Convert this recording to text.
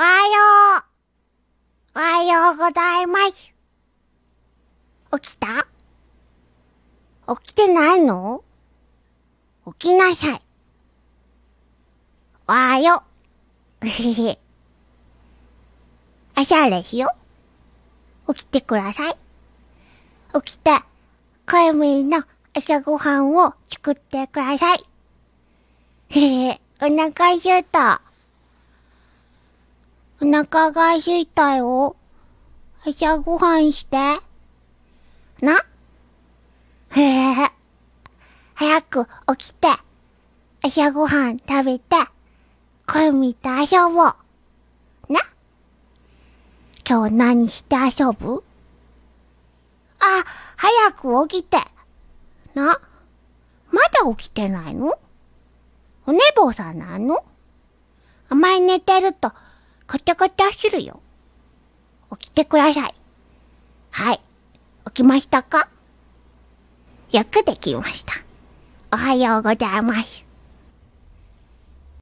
おはよう。おはようございます。起きた？起きてないの？起きなさい。おはよう。へへ。朝ですよ。起きてください。起きて、カエの朝ごはんを作ってください。へへ、お腹すいた。お腹が空いたよ。朝ごはんして。なへえ。早く起きて、朝ごはん食べて、恋みと遊ぼう。な今日何して遊ぶ？あ、早く起きて。なまだ起きてないの？お寝坊さんなの？あまり寝てると、カタカタするよ。起きてください。はい。起きましたか？よくできました。おはようございます。